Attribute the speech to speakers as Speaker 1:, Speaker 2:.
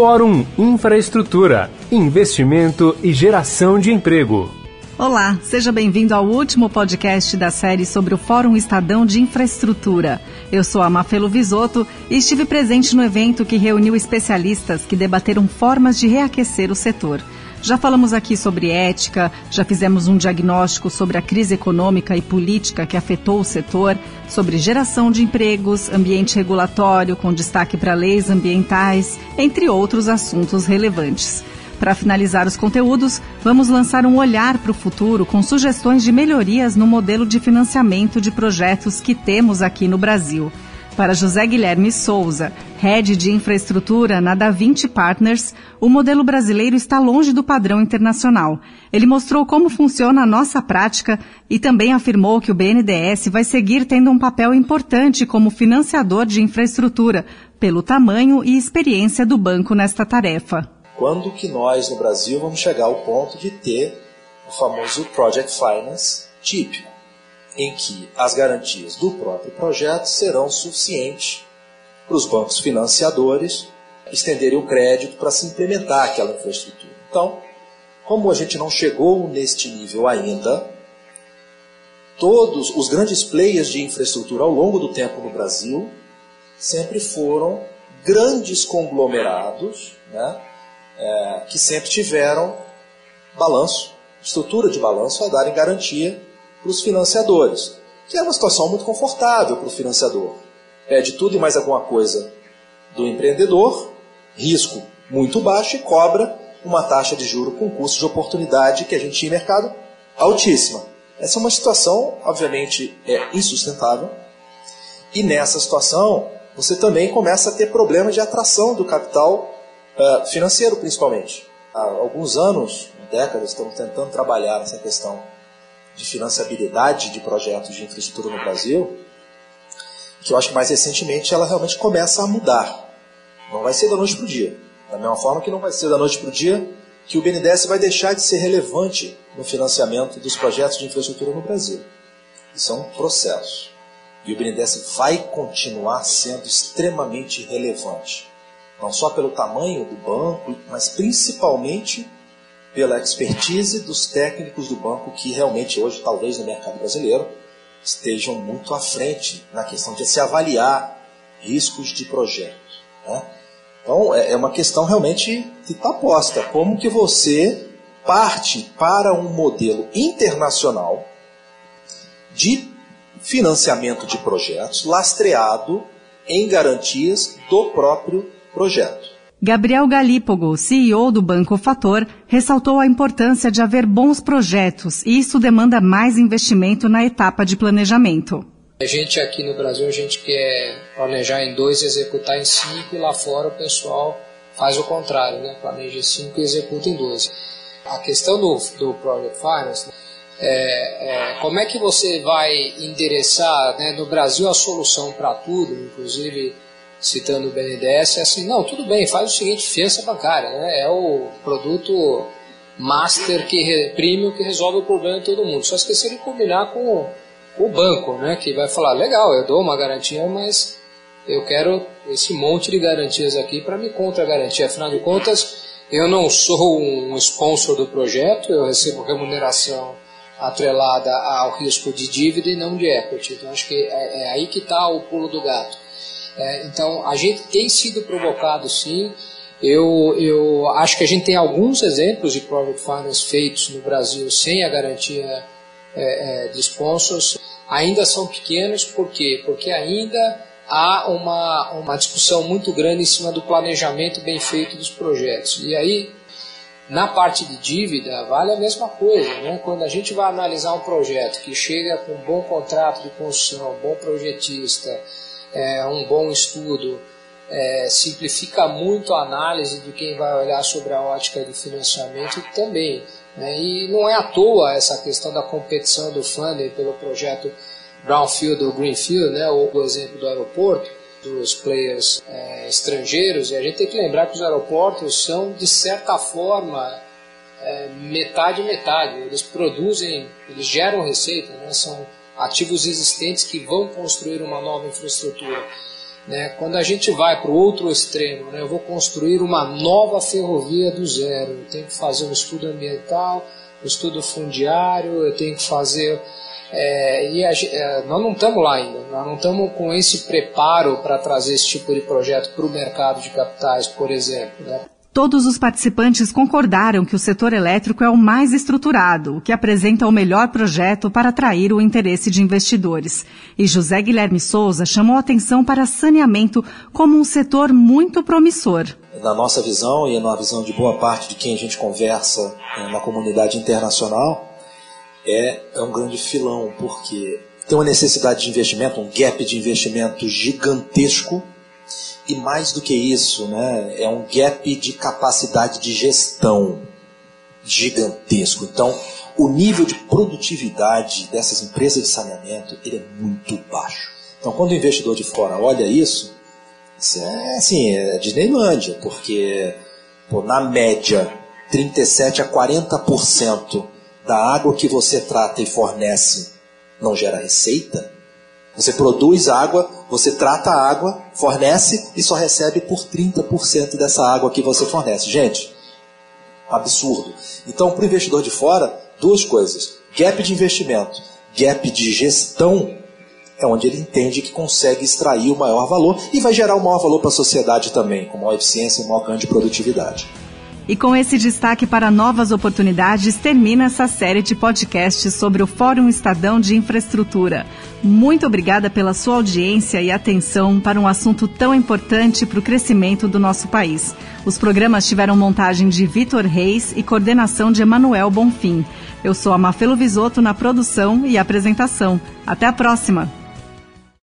Speaker 1: Fórum Infraestrutura, Investimento e Geração de Emprego.
Speaker 2: Olá, seja bem-vindo ao último podcast da série sobre o Fórum Estadão de Infraestrutura. Eu sou a Mafelo Visoto e estive presente no evento que reuniu especialistas que debateram formas de reaquecer o setor. Já falamos aqui sobre ética, já fizemos um diagnóstico sobre a crise econômica e política que afetou o setor, sobre geração de empregos, ambiente regulatório, com destaque para leis ambientais, entre outros assuntos relevantes. Para finalizar os conteúdos, vamos lançar um olhar para o futuro com sugestões de melhorias no modelo de financiamento de projetos que temos aqui no Brasil. Para José Guilherme Souza, head de infraestrutura na Da Vinci Partners, o modelo brasileiro está longe do padrão internacional. Ele mostrou como funciona a nossa prática e também afirmou que o BNDES vai seguir tendo um papel importante como financiador de infraestrutura, pelo tamanho e experiência do banco nesta tarefa.
Speaker 3: Quando que nós no Brasil vamos chegar ao ponto de ter o famoso Project Finance típico? Em que as garantias do próprio projeto serão suficientes para os bancos financiadores estenderem o crédito para se implementar aquela infraestrutura. Então, como a gente não chegou neste nível ainda, todos os grandes players de infraestrutura ao longo do tempo no Brasil sempre foram grandes conglomerados né, é, que sempre tiveram balanço, estrutura de balanço a darem garantia para os financiadores, que é uma situação muito confortável para o financiador. Pede tudo e mais alguma coisa do empreendedor, risco muito baixo e cobra uma taxa de juro com custo de oportunidade que a gente tinha em mercado altíssima. Essa é uma situação, obviamente, é insustentável. E nessa situação, você também começa a ter problemas de atração do capital uh, financeiro, principalmente. Há alguns anos, décadas, estamos tentando trabalhar nessa questão de financiabilidade de projetos de infraestrutura no Brasil, que eu acho que mais recentemente ela realmente começa a mudar. Não vai ser da noite para o dia. Da mesma forma que não vai ser da noite para o dia que o BNDES vai deixar de ser relevante no financiamento dos projetos de infraestrutura no Brasil. Isso é um processo. E o BNDES vai continuar sendo extremamente relevante. Não só pelo tamanho do banco, mas principalmente pela expertise dos técnicos do banco que realmente hoje, talvez no mercado brasileiro, estejam muito à frente na questão de se avaliar riscos de projetos. Né? Então é, é uma questão realmente que está posta. Como que você parte para um modelo internacional de financiamento de projetos lastreado em garantias do próprio projeto.
Speaker 2: Gabriel Galípogo, CEO do Banco Fator, ressaltou a importância de haver bons projetos e isso demanda mais investimento na etapa de planejamento.
Speaker 4: A gente aqui no Brasil, a gente quer planejar em dois e executar em cinco, e lá fora o pessoal faz o contrário, né? planeja em cinco e executa em dois. A questão do, do Project Finance é, é, como é que você vai endereçar né, no Brasil a solução para tudo, inclusive citando o BNDES, é assim, não, tudo bem, faz o seguinte, fiança bancária, né? É o produto master que reprime que resolve o problema de todo mundo. Só esquecer de combinar com o, o banco, né? Que vai falar, legal, eu dou uma garantia, mas eu quero esse monte de garantias aqui para me contra-garantir. Afinal de contas, eu não sou um sponsor do projeto, eu recebo remuneração atrelada ao risco de dívida e não de equity. Então, acho que é, é aí que está o pulo do gato. É, então, a gente tem sido provocado sim. Eu, eu acho que a gente tem alguns exemplos de Project Finance feitos no Brasil sem a garantia é, é, de sponsors. Ainda são pequenos, por quê? Porque ainda há uma, uma discussão muito grande em cima do planejamento bem feito dos projetos. E aí, na parte de dívida, vale a mesma coisa. Né? Quando a gente vai analisar um projeto que chega com um bom contrato de construção, bom projetista, é, um bom estudo, é, simplifica muito a análise de quem vai olhar sobre a ótica de financiamento também. Né? E não é à toa essa questão da competição do funding pelo projeto Brownfield ou Greenfield, né? ou o exemplo do aeroporto, dos players é, estrangeiros, e a gente tem que lembrar que os aeroportos são, de certa forma, é, metade metade. Eles produzem, eles geram receita, né? são ativos existentes que vão construir uma nova infraestrutura. Né? Quando a gente vai para o outro extremo, né? eu vou construir uma nova ferrovia do zero, eu tenho que fazer um estudo ambiental, um estudo fundiário, eu tenho que fazer. É, e a, é, nós não estamos lá ainda, nós não estamos com esse preparo para trazer esse tipo de projeto para o mercado de capitais, por exemplo. Né?
Speaker 2: Todos os participantes concordaram que o setor elétrico é o mais estruturado, o que apresenta o melhor projeto para atrair o interesse de investidores. E José Guilherme Souza chamou atenção para saneamento como um setor muito promissor.
Speaker 3: Na nossa visão e na visão de boa parte de quem a gente conversa na comunidade internacional, é, é um grande filão, porque tem uma necessidade de investimento, um gap de investimento gigantesco e mais do que isso, né, é um gap de capacidade de gestão gigantesco. Então, o nível de produtividade dessas empresas de saneamento ele é muito baixo. Então, quando o investidor de fora olha isso, isso é assim, é Disneylândia, porque pô, na média 37 a 40% da água que você trata e fornece não gera receita, você produz água, você trata a água, fornece e só recebe por 30% dessa água que você fornece. Gente, absurdo. Então, para o investidor de fora, duas coisas: gap de investimento, gap de gestão, é onde ele entende que consegue extrair o maior valor e vai gerar o maior valor para a sociedade também, com maior eficiência e maior ganho de produtividade.
Speaker 2: E com esse destaque para novas oportunidades, termina essa série de podcasts sobre o Fórum Estadão de Infraestrutura. Muito obrigada pela sua audiência e atenção para um assunto tão importante para o crescimento do nosso país. Os programas tiveram montagem de Vitor Reis e coordenação de Emanuel Bonfim. Eu sou a Mafelo Visoto na produção e apresentação. Até a próxima!